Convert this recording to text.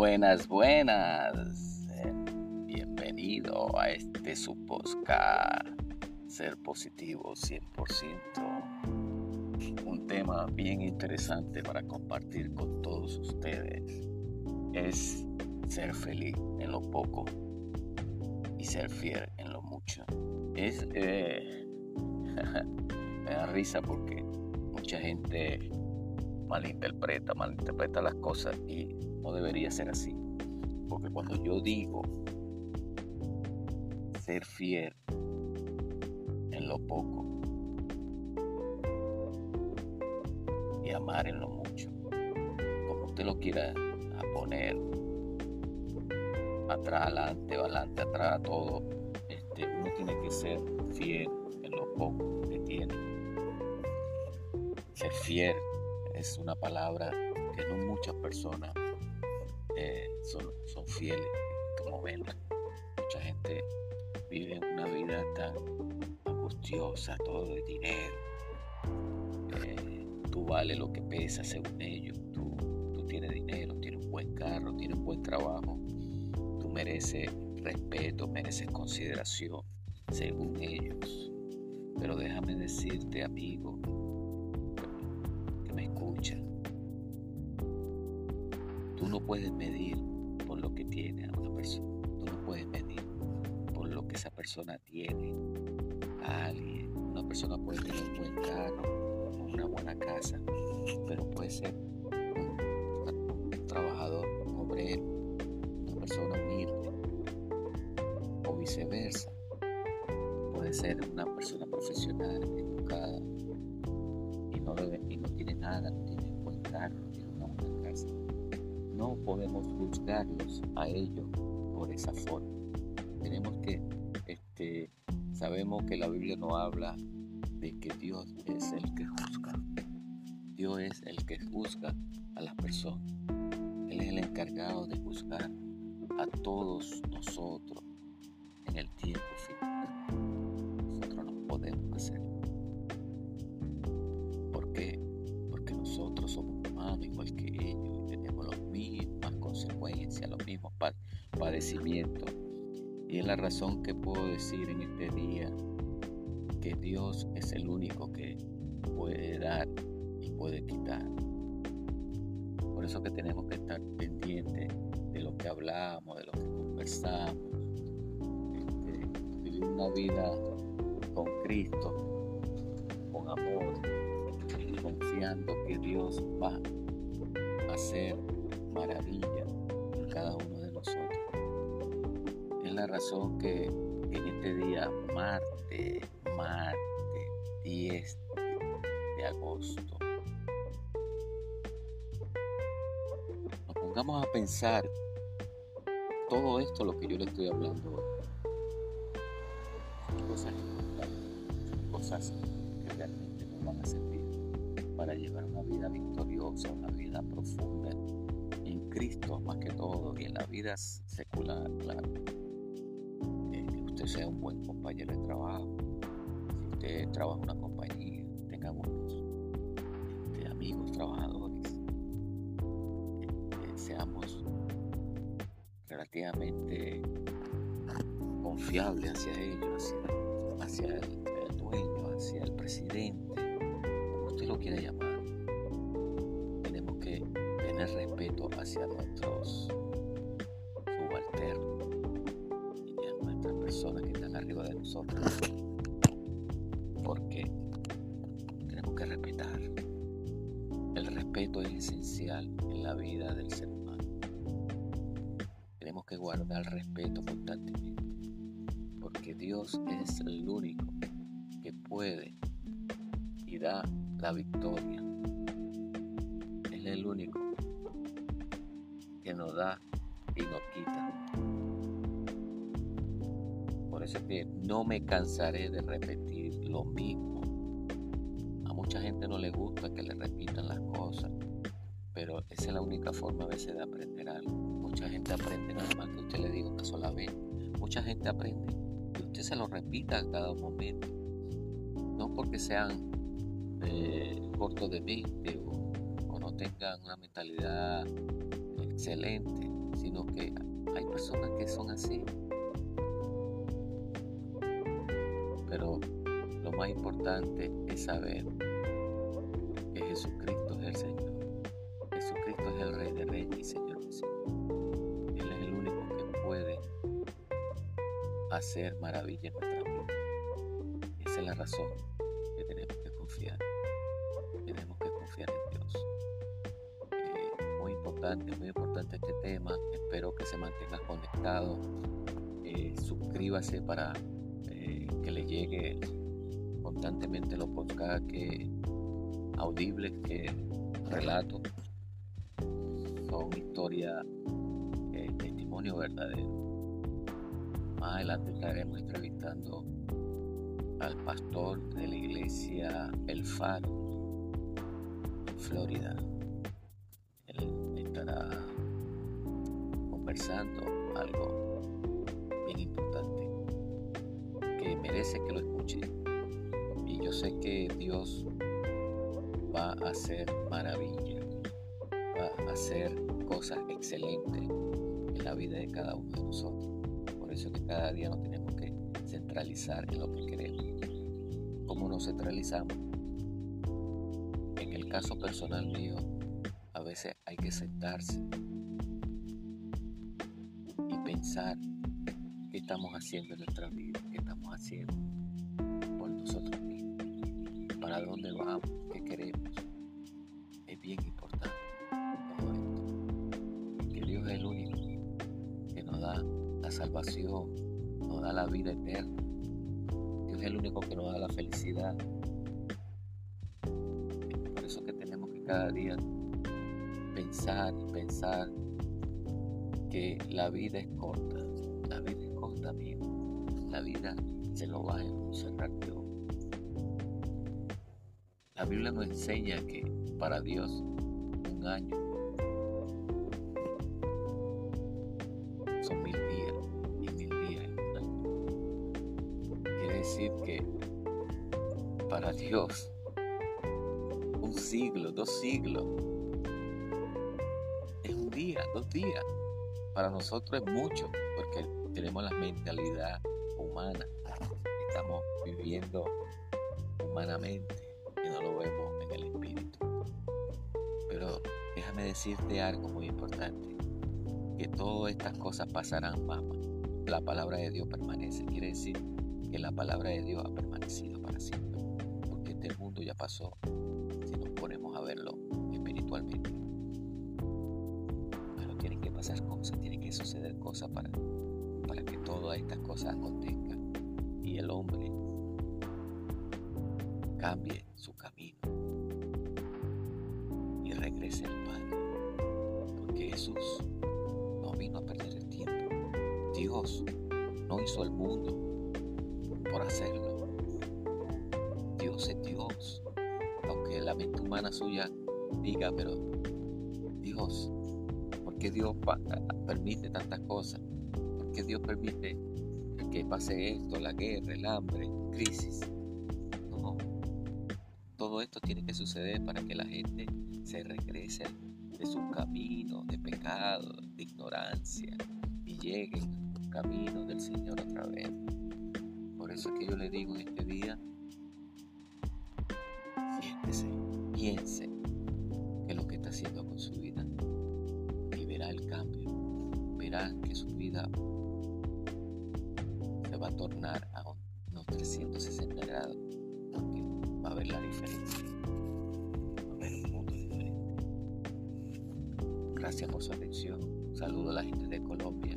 Buenas, buenas. Eh, bienvenido a este su Ser Positivo 100%. Un tema bien interesante para compartir con todos ustedes es ser feliz en lo poco y ser fiel en lo mucho. Es, eh, me da risa porque mucha gente malinterpreta, malinterpreta las cosas y debería ser así. Porque cuando yo digo ser fiel en lo poco y amar en lo mucho, como usted lo quiera poner, atrás, adelante, adelante, atrás, todo, este, uno tiene que ser fiel en lo poco que tiene. Ser fiel es una palabra que no muchas personas eh, son, fieles como ven. Mucha gente vive una vida tan angustiosa, todo de dinero. Eh, tú vales lo que pesa según ellos. Tú, tú tienes dinero, tienes un buen carro, tienes un buen trabajo. Tú mereces respeto, mereces consideración según ellos. Pero déjame decirte, amigo, Tú no puedes medir por lo que tiene a una persona. Tú no puedes medir por lo que esa persona tiene a alguien. Una persona puede tener un buen carro, una buena casa, pero puede ser un, trabajador, un obrero, una persona humilde o viceversa. Puede ser una persona profesional, educada y no, tiene nada, no tiene un buen carro, no tiene una buena casa no podemos juzgarlos a ellos por esa forma. Tenemos que, este, sabemos que la Biblia no habla de que Dios es el que juzga. Dios es el que juzga a las personas. Él es el encargado de juzgar a todos nosotros en el tiempo final. Y es la razón que puedo decir en este día que Dios es el único que puede dar y puede quitar. Por eso que tenemos que estar pendientes de lo que hablamos, de lo que conversamos, este, vivir una vida con Cristo, con amor, confiando que Dios va a hacer maravilla la razón que en este día, martes, martes 10 de agosto, nos pongamos a pensar todo esto, lo que yo le estoy hablando, cosas cosas que realmente nos van a servir para llevar una vida victoriosa, una vida profunda Cristo más que todo y en la vida secular, claro. Eh, que sea un buen compañero de trabajo, si usted trabaja en una compañía, tenga buenos este, amigos, trabajadores, seamos relativamente confiables hacia ellos, hacia, el, el dueño, hacia el presidente, como usted lo quiera llamar. Respeto hacia nuestros Porque tenemos que respetar. El respeto es esencial en la vida del ser humano. Tenemos que guardar respeto constantemente. Porque Dios es el único que puede y da la victoria. es el único nos da y nos quita. No me cansaré de repetir lo mismo. A mucha gente no le gusta que le repitan las cosas, pero esa es la única forma a veces de aprender algo. Mucha gente aprende nada más que usted le diga una sola vez. Mucha gente aprende que usted se lo repita a cada momento. No porque sean eh, cortos de mente o no tengan una mentalidad excelente, sino que hay personas que son así. Pero lo más importante es saber que Jesucristo es el Señor. Jesucristo es el Rey de Reyes y Señor de Señor. Él es el único que puede hacer maravillas en nuestra vida. Esa es la razón que tenemos que confiar. Tenemos que confiar en Dios. Eh, muy importante, muy importante este tema. Espero que se mantenga conectado. Eh, suscríbase para eh, que le llegue constantemente los podcasts que, audibles que relato. Son historias, testimonio verdadero. Más adelante estaremos entrevistando al pastor de la iglesia El Faro en Florida. Él estará conversando algo merece que lo escuche. Y yo sé que Dios va a hacer maravillas, va a hacer cosas excelentes en la vida de cada uno de nosotros. Por eso que cada día nos tenemos que centralizar en lo que queremos. ¿Cómo nos centralizamos? En el caso personal mío, a veces hay que sentarse y pensar qué estamos haciendo en nuestra vida, qué estamos haciendo por nosotros mismos, para dónde vamos, qué queremos. Es bien importante todo esto. Que Dios es el único que nos da la salvación, nos da la vida eterna. Dios es el único que nos da la felicidad. Por eso que tenemos que cada día pensar y pensar que la vida es corta. La vida es corta, amigo. La vida se lo va a encerrar Dios. La Biblia nos enseña que para Dios un año son mil días y mil días es un año. Quiere decir que para Dios un siglo, dos siglos es un día, dos días. Para nosotros es mucho porque tenemos la mentalidad humana. Estamos viviendo humanamente y no lo vemos en el espíritu. Pero déjame decirte algo muy importante, que todas estas cosas pasarán, mamá. La palabra de Dios permanece, quiere decir que la palabra de Dios ha permanecido para siempre, porque este mundo ya pasó, si nos ponemos a verlo espiritualmente. Pero tienen que pasar cosas, tienen que suceder cosas para, para que todas estas cosas acontezcan y el hombre cambie su camino y regrese al Padre. Porque Jesús no vino a perder el tiempo. Dios no hizo el mundo por hacerlo. Dios es Dios. Aunque la mente humana suya diga, pero Dios, ¿por qué Dios permite tantas cosas? ¿Por qué Dios permite que pase esto, la guerra, el hambre, crisis? No, todo esto tiene que suceder para que la gente se regrese de sus caminos de pecado, de ignorancia y llegue al camino del Señor otra vez. Por eso es que yo le digo en este día, siéntese, piense que lo que está haciendo con su vida y verá el cambio, verá que su vida Gracias por su atención. Saludo a la gente de Colombia,